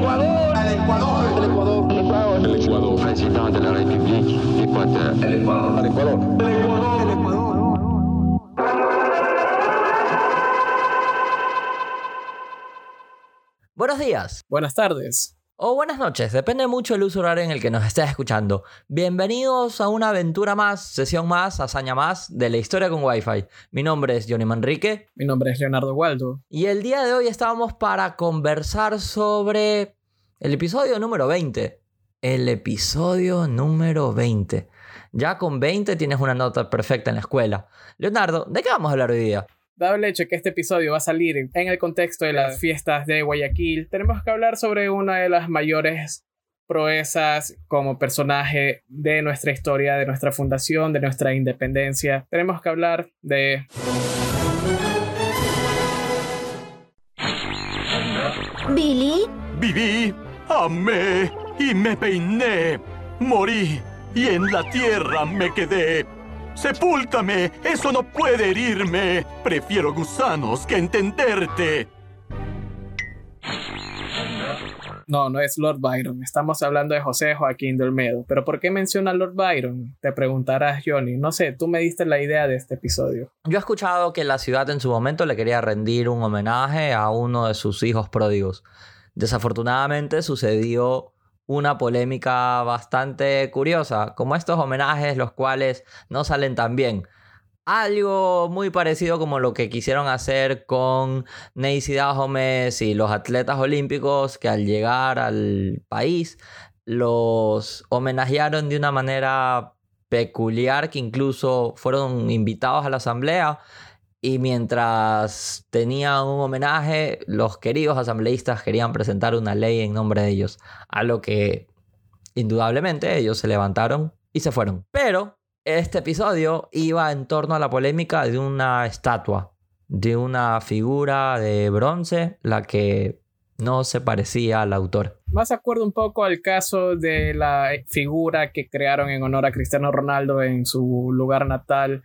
Ecuador. Al Ecuador. El Ecuador. El Ecuador. De la République d'Équateur. El Ecuador. El Ecuador. El Ecuador. El Ecuador. Buenos días. Buenas tardes. O buenas noches, depende mucho del uso horario en el que nos estés escuchando. Bienvenidos a una aventura más, sesión más, hazaña más de la historia con Wi-Fi. Mi nombre es Johnny Manrique Mi nombre es Leonardo Waldo. y el día de hoy estábamos para conversar sobre el episodio número 20. El episodio número 20. Ya con 20 tienes una nota perfecta en la escuela. Leonardo, ¿de qué vamos a hablar hoy día? Dado el hecho que este episodio va a salir en el contexto de las fiestas de Guayaquil, tenemos que hablar sobre una de las mayores proezas como personaje de nuestra historia, de nuestra fundación, de nuestra independencia. Tenemos que hablar de Billy, Viví, amé y me peiné. Morí y en la tierra me quedé. Sepúltame, eso no puede herirme. Prefiero gusanos que entenderte. No, no es Lord Byron. Estamos hablando de José Joaquín de Olmedo. Pero ¿por qué menciona a Lord Byron? Te preguntarás, Johnny. No sé, tú me diste la idea de este episodio. Yo he escuchado que la ciudad en su momento le quería rendir un homenaje a uno de sus hijos pródigos. Desafortunadamente sucedió una polémica bastante curiosa, como estos homenajes los cuales no salen tan bien. Algo muy parecido como lo que quisieron hacer con Neisy Gómez y los atletas olímpicos que al llegar al país los homenajearon de una manera peculiar que incluso fueron invitados a la asamblea y mientras tenían un homenaje, los queridos asambleístas querían presentar una ley en nombre de ellos, a lo que indudablemente ellos se levantaron y se fueron. Pero este episodio iba en torno a la polémica de una estatua, de una figura de bronce, la que no se parecía al autor. Más acuerdo un poco al caso de la figura que crearon en honor a Cristiano Ronaldo en su lugar natal,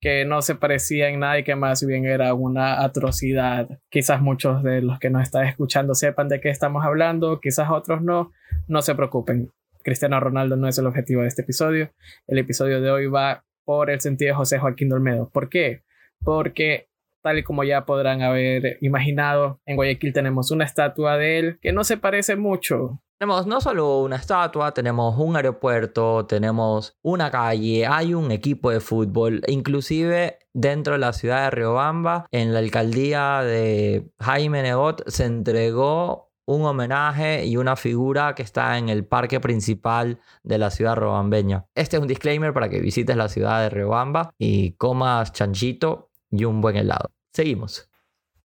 que no se parecía en nada y que más bien era una atrocidad. Quizás muchos de los que nos están escuchando sepan de qué estamos hablando, quizás otros no. No se preocupen. Cristiano Ronaldo no es el objetivo de este episodio. El episodio de hoy va por el sentido de José Joaquín de Olmedo. ¿Por qué? Porque tal y como ya podrán haber imaginado, en Guayaquil tenemos una estatua de él que no se parece mucho. Tenemos no solo una estatua, tenemos un aeropuerto, tenemos una calle, hay un equipo de fútbol, inclusive dentro de la ciudad de Riobamba, en la alcaldía de Jaime Negot, se entregó un homenaje y una figura que está en el parque principal de la ciudad robambeña. Este es un disclaimer para que visites la ciudad de Riobamba y comas chanchito y un buen helado. Seguimos.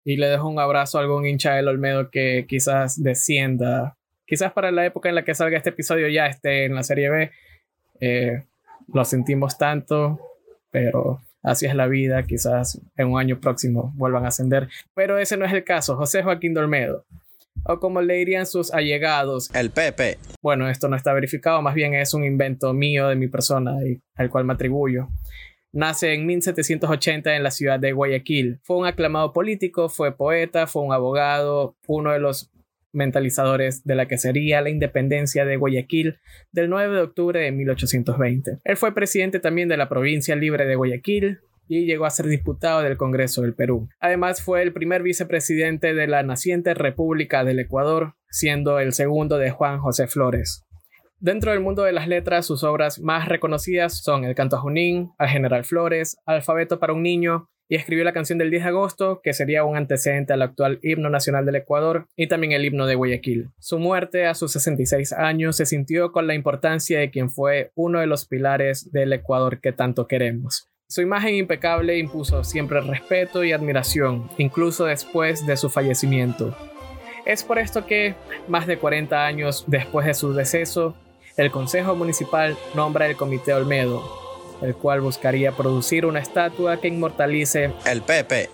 Y le dejo un abrazo a algún hincha del Olmedo que quizás descienda. Quizás para la época en la que salga este episodio ya esté en la Serie B. Eh, lo sentimos tanto, pero así es la vida. Quizás en un año próximo vuelvan a ascender. Pero ese no es el caso. José Joaquín de Olmedo. O como le dirían sus allegados. El Pepe. Bueno, esto no está verificado, más bien es un invento mío de mi persona y al cual me atribuyo. Nace en 1780 en la ciudad de Guayaquil. Fue un aclamado político, fue poeta, fue un abogado, uno de los mentalizadores de la que sería la independencia de Guayaquil del 9 de octubre de 1820. Él fue presidente también de la provincia libre de Guayaquil y llegó a ser diputado del Congreso del Perú. Además fue el primer vicepresidente de la naciente República del Ecuador, siendo el segundo de Juan José Flores. Dentro del mundo de las letras, sus obras más reconocidas son El Canto a Junín, Al General Flores, Alfabeto para un Niño, y escribió la canción del 10 de agosto, que sería un antecedente al actual himno nacional del Ecuador, y también el himno de Guayaquil. Su muerte a sus 66 años se sintió con la importancia de quien fue uno de los pilares del Ecuador que tanto queremos. Su imagen impecable impuso siempre respeto y admiración, incluso después de su fallecimiento. Es por esto que, más de 40 años después de su deceso, el Consejo Municipal nombra el Comité Olmedo, el cual buscaría producir una estatua que inmortalice El Pepe.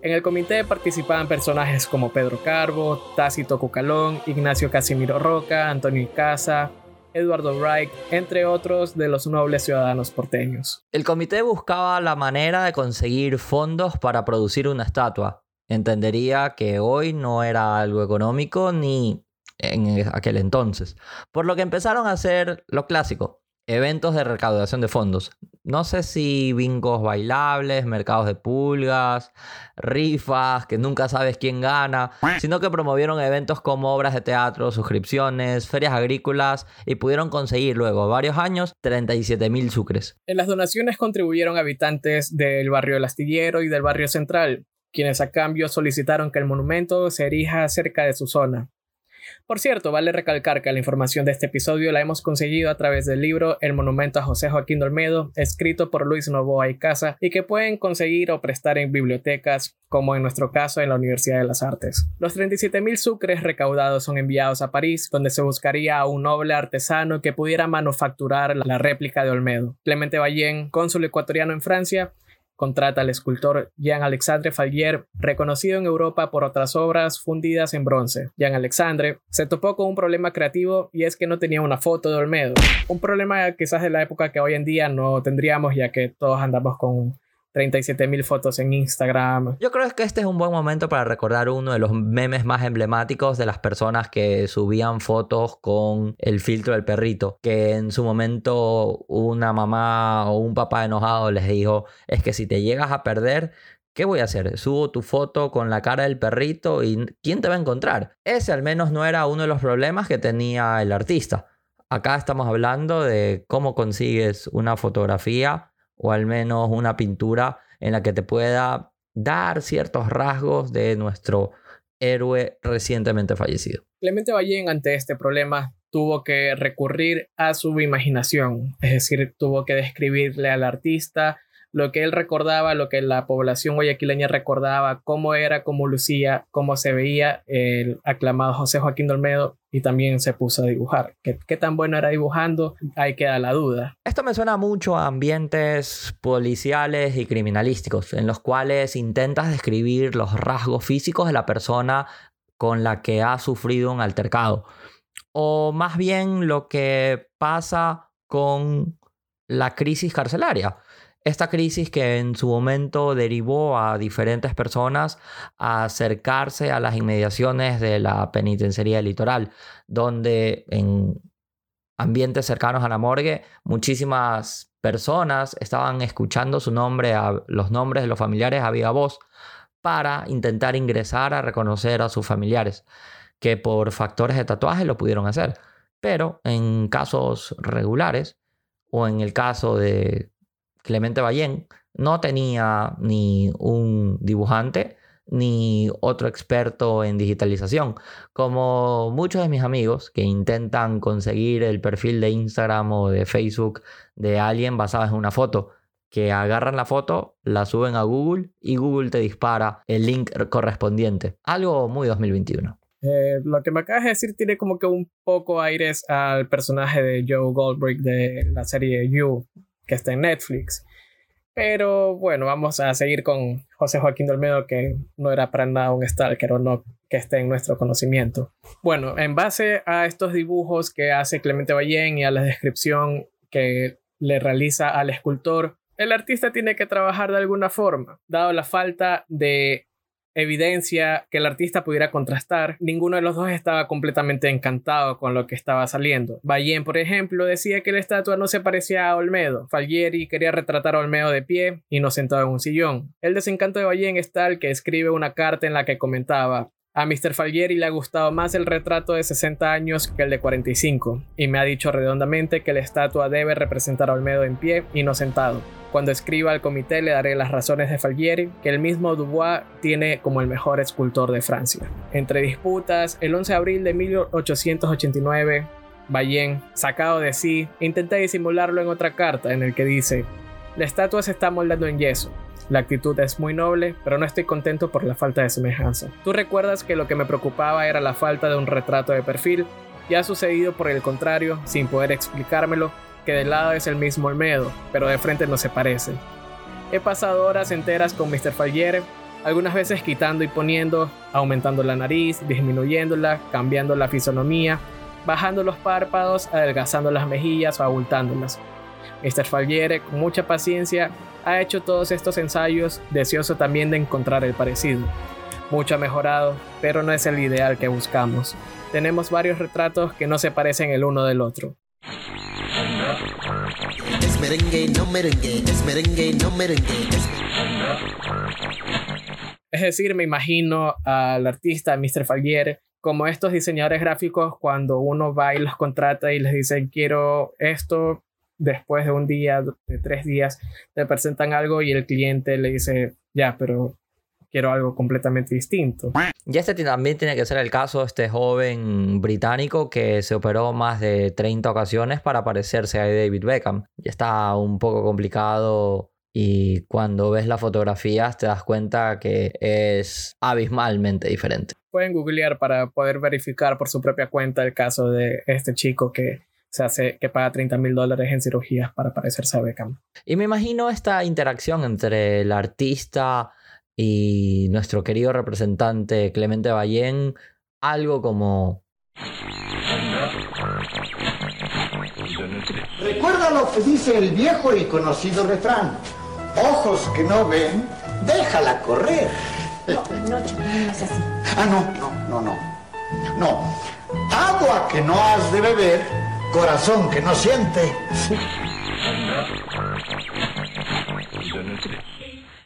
En el comité participaban personajes como Pedro Carbo, Tácito Cucalón, Ignacio Casimiro Roca, Antonio Casa, Eduardo Wright, entre otros de los nobles ciudadanos porteños. El comité buscaba la manera de conseguir fondos para producir una estatua. Entendería que hoy no era algo económico ni en aquel entonces. Por lo que empezaron a hacer lo clásico, eventos de recaudación de fondos. No sé si bingos bailables, mercados de pulgas, rifas, que nunca sabes quién gana, sino que promovieron eventos como obras de teatro, suscripciones, ferias agrícolas y pudieron conseguir luego varios años 37 mil sucres. En las donaciones contribuyeron habitantes del barrio del Astillero y del barrio Central, quienes a cambio solicitaron que el monumento se erija cerca de su zona. Por cierto, vale recalcar que la información de este episodio la hemos conseguido a través del libro El monumento a José Joaquín Dolmedo, escrito por Luis Novoa y Casa, y que pueden conseguir o prestar en bibliotecas, como en nuestro caso en la Universidad de las Artes. Los 37.000 sucres recaudados son enviados a París, donde se buscaría a un noble artesano que pudiera manufacturar la réplica de Olmedo. Clemente Ballén, cónsul ecuatoriano en Francia, contrata al escultor Jean-Alexandre Fallier, reconocido en Europa por otras obras fundidas en bronce. Jean-Alexandre se topó con un problema creativo y es que no tenía una foto de Olmedo. Un problema quizás de la época que hoy en día no tendríamos ya que todos andamos con 37 mil fotos en Instagram. Yo creo que este es un buen momento para recordar uno de los memes más emblemáticos de las personas que subían fotos con el filtro del perrito. Que en su momento una mamá o un papá enojado les dijo, es que si te llegas a perder, ¿Qué voy a hacer? Subo tu foto con la cara del perrito y ¿quién te va a encontrar? Ese al menos no era uno de los problemas que tenía el artista. Acá estamos hablando de cómo consigues una fotografía o al menos una pintura en la que te pueda dar ciertos rasgos de nuestro héroe recientemente fallecido. Clemente Ballén ante este problema tuvo que recurrir a su imaginación, es decir, tuvo que describirle al artista lo que él recordaba, lo que la población guayaquileña recordaba, cómo era, cómo lucía, cómo se veía el aclamado José Joaquín Dolmedo y también se puso a dibujar. ¿Qué, ¿Qué, tan bueno era dibujando? Ahí queda la duda. Esto me suena mucho a ambientes policiales y criminalísticos, en los cuales intentas describir los rasgos físicos de la persona con la que ha sufrido un altercado. O más bien lo que pasa con la crisis carcelaria esta crisis que en su momento derivó a diferentes personas a acercarse a las inmediaciones de la penitenciaría litoral, donde en ambientes cercanos a la morgue muchísimas personas estaban escuchando su nombre, a, los nombres de los familiares a viva voz para intentar ingresar a reconocer a sus familiares, que por factores de tatuaje lo pudieron hacer. Pero en casos regulares o en el caso de Clemente Ballén no tenía ni un dibujante ni otro experto en digitalización. Como muchos de mis amigos que intentan conseguir el perfil de Instagram o de Facebook de alguien basado en una foto, que agarran la foto, la suben a Google y Google te dispara el link correspondiente. Algo muy 2021. Eh, lo que me acabas de decir tiene como que un poco aires al personaje de Joe Goldberg de la serie You, que está en Netflix. Pero bueno, vamos a seguir con José Joaquín Dolmedo, que no era para nada un stalker o no que esté en nuestro conocimiento. Bueno, en base a estos dibujos que hace Clemente Ballén y a la descripción que le realiza al escultor, el artista tiene que trabajar de alguna forma, dado la falta de evidencia que el artista pudiera contrastar, ninguno de los dos estaba completamente encantado con lo que estaba saliendo. Ballén, por ejemplo, decía que la estatua no se parecía a Olmedo. Fallieri quería retratar a Olmedo de pie y no sentado en un sillón. El desencanto de Ballén es tal que escribe una carta en la que comentaba a Mr. Fallieri le ha gustado más el retrato de 60 años que el de 45, y me ha dicho redondamente que la estatua debe representar a Olmedo en pie y no sentado. Cuando escriba al comité le daré las razones de Fallieri, que el mismo Dubois tiene como el mejor escultor de Francia. Entre disputas, el 11 de abril de 1889, Ballén, sacado de sí, intenta disimularlo en otra carta en el que dice, la estatua se está moldando en yeso, la actitud es muy noble, pero no estoy contento por la falta de semejanza. Tú recuerdas que lo que me preocupaba era la falta de un retrato de perfil, y ha sucedido por el contrario, sin poder explicármelo, que de lado es el mismo Olmedo, pero de frente no se parece. He pasado horas enteras con Mr. Falliere, algunas veces quitando y poniendo, aumentando la nariz, disminuyéndola, cambiando la fisonomía, bajando los párpados, adelgazando las mejillas o abultándolas. Mr. Falliere, con mucha paciencia, ha hecho todos estos ensayos, deseoso también de encontrar el parecido. mucho ha mejorado, pero no es el ideal que buscamos. Tenemos varios retratos que no se parecen el uno del otro. Es merengue, no merengue, es merengue, no merengue. Es... Es decir, me imagino al artista Mr. Falguier como estos diseñadores gráficos cuando uno va y los contrata y les dice quiero esto, después de un día, de tres días, te presentan algo y el cliente le dice ya, pero quiero algo completamente distinto. Y este también tiene que ser el caso de este joven británico que se operó más de 30 ocasiones para parecerse a David Beckham. Y está un poco complicado y cuando ves las fotografías te das cuenta que es abismalmente diferente. Pueden googlear para poder verificar por su propia cuenta el caso de este chico que se hace que paga 30 mil dólares en cirugías para parecerse a Beckham. Y me imagino esta interacción entre el artista y nuestro querido representante Clemente Ballén, algo como... Recuerda lo que dice el viejo y conocido refrán. Ojos que no ven, déjala correr. No, no, no es así. Ah, no, no, no, no. No. Agua que no has de beber, corazón que no siente.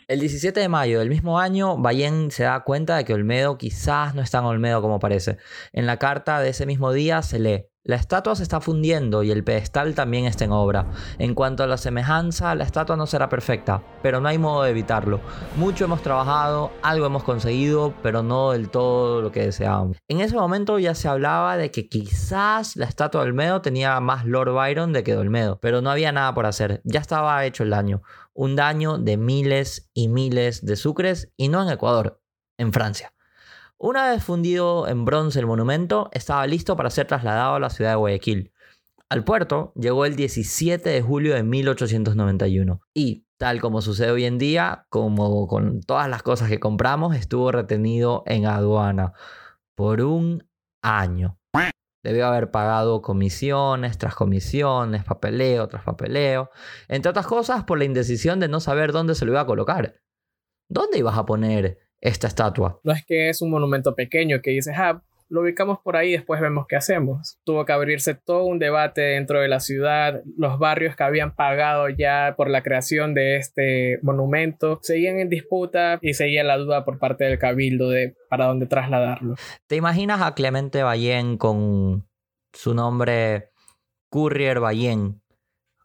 El 17 de mayo del mismo año, Ballén se da cuenta de que Olmedo quizás no es tan Olmedo como parece. En la carta de ese mismo día se lee, la estatua se está fundiendo y el pedestal también está en obra. En cuanto a la semejanza, la estatua no será perfecta, pero no hay modo de evitarlo. Mucho hemos trabajado, algo hemos conseguido, pero no del todo lo que deseábamos. En ese momento ya se hablaba de que quizás la estatua de Olmedo tenía más Lord Byron de que de Olmedo, pero no había nada por hacer. Ya estaba hecho el daño. Un daño de miles y miles de sucres y no en Ecuador, en Francia. Una vez fundido en bronce el monumento, estaba listo para ser trasladado a la ciudad de Guayaquil. Al puerto llegó el 17 de julio de 1891 y, tal como sucede hoy en día, como con todas las cosas que compramos, estuvo retenido en aduana por un año. Debió haber pagado comisiones tras comisiones, papeleo tras papeleo, entre otras cosas por la indecisión de no saber dónde se lo iba a colocar. ¿Dónde ibas a poner esta estatua? No es que es un monumento pequeño que dices, ah, lo ubicamos por ahí, después vemos qué hacemos. Tuvo que abrirse todo un debate dentro de la ciudad. Los barrios que habían pagado ya por la creación de este monumento seguían en disputa y seguía la duda por parte del cabildo de para dónde trasladarlo. ¿Te imaginas a Clemente Ballén con su nombre Courier Ballén?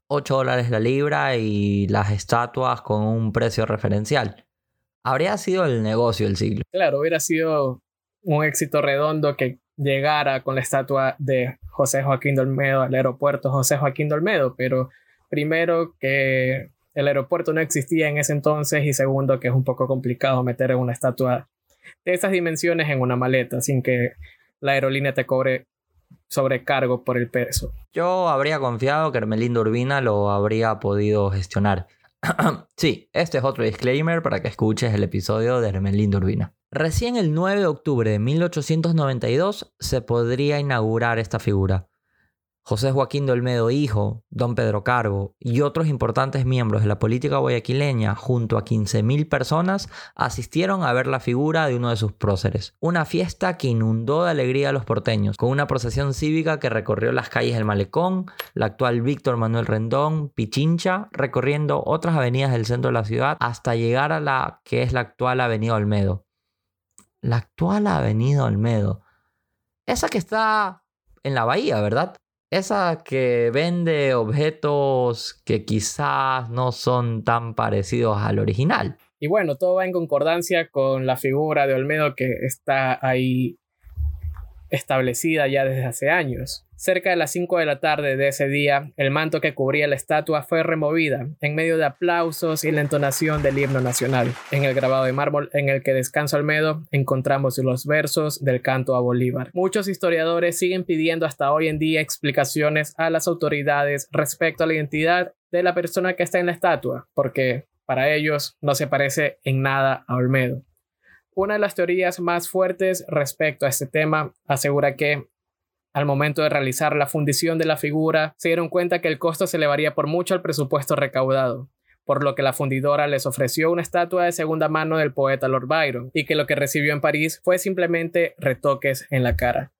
8 dólares la libra y las estatuas con un precio referencial. Habría sido el negocio del siglo. Claro, hubiera sido un éxito redondo que llegara con la estatua de José Joaquín de Olmedo al aeropuerto José Joaquín de Olmedo, pero primero que el aeropuerto no existía en ese entonces y segundo que es un poco complicado meter una estatua de esas dimensiones en una maleta sin que la aerolínea te cobre sobrecargo por el peso. Yo habría confiado que Hermelindo Urbina lo habría podido gestionar. sí, este es otro disclaimer para que escuches el episodio de Hermelindo Urbina. Recién el 9 de octubre de 1892 se podría inaugurar esta figura. José Joaquín de Olmedo Hijo, Don Pedro Carbo y otros importantes miembros de la política guayaquileña, junto a 15.000 personas, asistieron a ver la figura de uno de sus próceres. Una fiesta que inundó de alegría a los porteños, con una procesión cívica que recorrió las calles del Malecón, la actual Víctor Manuel Rendón, Pichincha, recorriendo otras avenidas del centro de la ciudad hasta llegar a la que es la actual Avenida Olmedo. La actual Avenida Olmedo. Esa que está en la bahía, ¿verdad? Esa que vende objetos que quizás no son tan parecidos al original. Y bueno, todo va en concordancia con la figura de Olmedo que está ahí establecida ya desde hace años. Cerca de las 5 de la tarde de ese día, el manto que cubría la estatua fue removida en medio de aplausos y la entonación del himno nacional. En el grabado de mármol en el que descansa Olmedo encontramos los versos del canto a Bolívar. Muchos historiadores siguen pidiendo hasta hoy en día explicaciones a las autoridades respecto a la identidad de la persona que está en la estatua, porque para ellos no se parece en nada a Olmedo. Una de las teorías más fuertes respecto a este tema asegura que al momento de realizar la fundición de la figura, se dieron cuenta que el costo se elevaría por mucho al presupuesto recaudado, por lo que la fundidora les ofreció una estatua de segunda mano del poeta Lord Byron, y que lo que recibió en París fue simplemente retoques en la cara.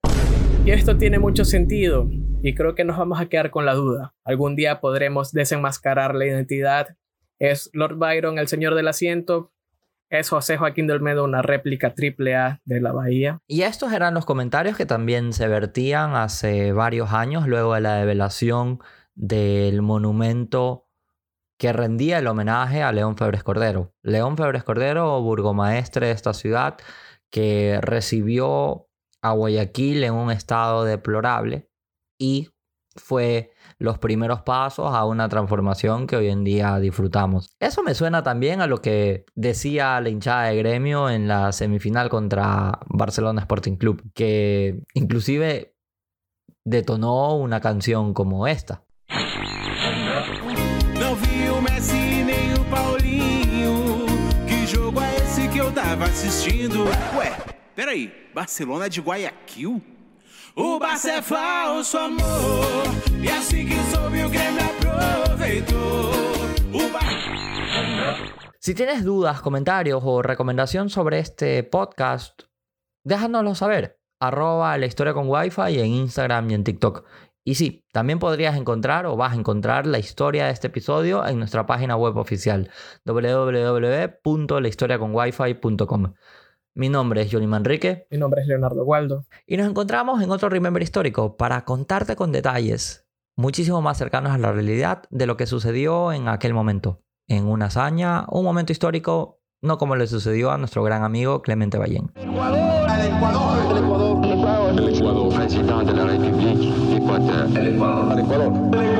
Y esto tiene mucho sentido, y creo que nos vamos a quedar con la duda. Algún día podremos desenmascarar la identidad. ¿Es Lord Byron el señor del asiento? ¿Es José Joaquín de Olmedo una réplica triple A de la Bahía? Y estos eran los comentarios que también se vertían hace varios años luego de la develación del monumento que rendía el homenaje a León Febres Cordero. León Febres Cordero, burgomaestre de esta ciudad, que recibió a Guayaquil en un estado deplorable y fue los primeros pasos a una transformación que hoy en día disfrutamos. Eso me suena también a lo que decía la hinchada de gremio en la semifinal contra Barcelona Sporting Club, que inclusive detonó una canción como esta. Ué, peraí, Barcelona de Guayaquil? O Barça falso amor. Que soube o Grêmio aproveitou. O. Si tienes dudas, comentarios o recomendación sobre este podcast, déjanoslo saber. Arroba la historia con wifi en Instagram y en TikTok. Y sí, también podrías encontrar o vas a encontrar la historia de este episodio en nuestra página web oficial www.lahistoriaconwifi.com. Mi nombre es Johnny Manrique Mi nombre es Leonardo Waldo. y nos encontramos en otro Remember histórico para contarte con detalles muchísimo más cercanos a la realidad de lo que sucedió en aquel momento. En una hazaña, un momento histórico, no como le sucedió a nuestro gran amigo Clemente Ballén. Président de la République d'Équateur.